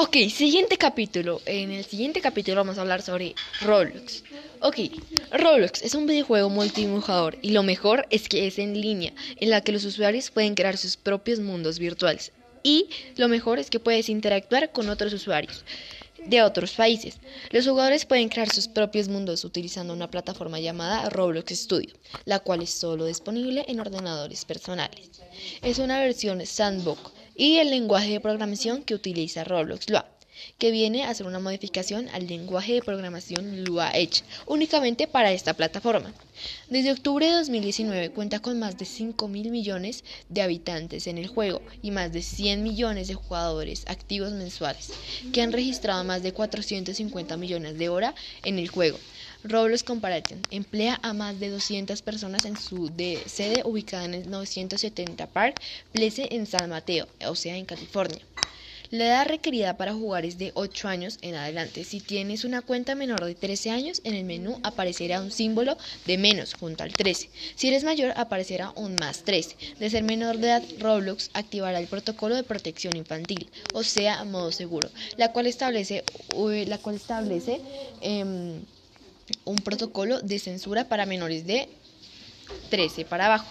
Ok, siguiente capítulo. En el siguiente capítulo vamos a hablar sobre Roblox. Ok, Roblox es un videojuego multijugador y lo mejor es que es en línea, en la que los usuarios pueden crear sus propios mundos virtuales. Y lo mejor es que puedes interactuar con otros usuarios de otros países. Los jugadores pueden crear sus propios mundos utilizando una plataforma llamada Roblox Studio, la cual es solo disponible en ordenadores personales. Es una versión sandbox y el lenguaje de programación que utiliza Roblox Lua que viene a ser una modificación al lenguaje de programación Lua Edge, únicamente para esta plataforma. Desde octubre de 2019 cuenta con más de 5 mil millones de habitantes en el juego y más de 100 millones de jugadores activos mensuales, que han registrado más de 450 millones de horas en el juego. Roblox Comparison emplea a más de 200 personas en su sede ubicada en el 970 Park Place en San Mateo, o sea, en California. La edad requerida para jugar es de 8 años en adelante. Si tienes una cuenta menor de 13 años, en el menú aparecerá un símbolo de menos junto al 13. Si eres mayor, aparecerá un más 13. De ser menor de edad, Roblox activará el protocolo de protección infantil, o sea, modo seguro, la cual establece, la cual establece em, un protocolo de censura para menores de 13 para abajo.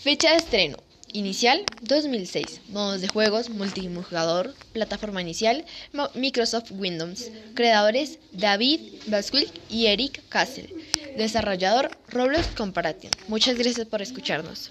Fecha de estreno Inicial 2006. Modos de juegos, multijugador, plataforma inicial, Microsoft Windows. Creadores David Basquill y Eric Castle. Desarrollador Roblox Comparison. Muchas gracias por escucharnos.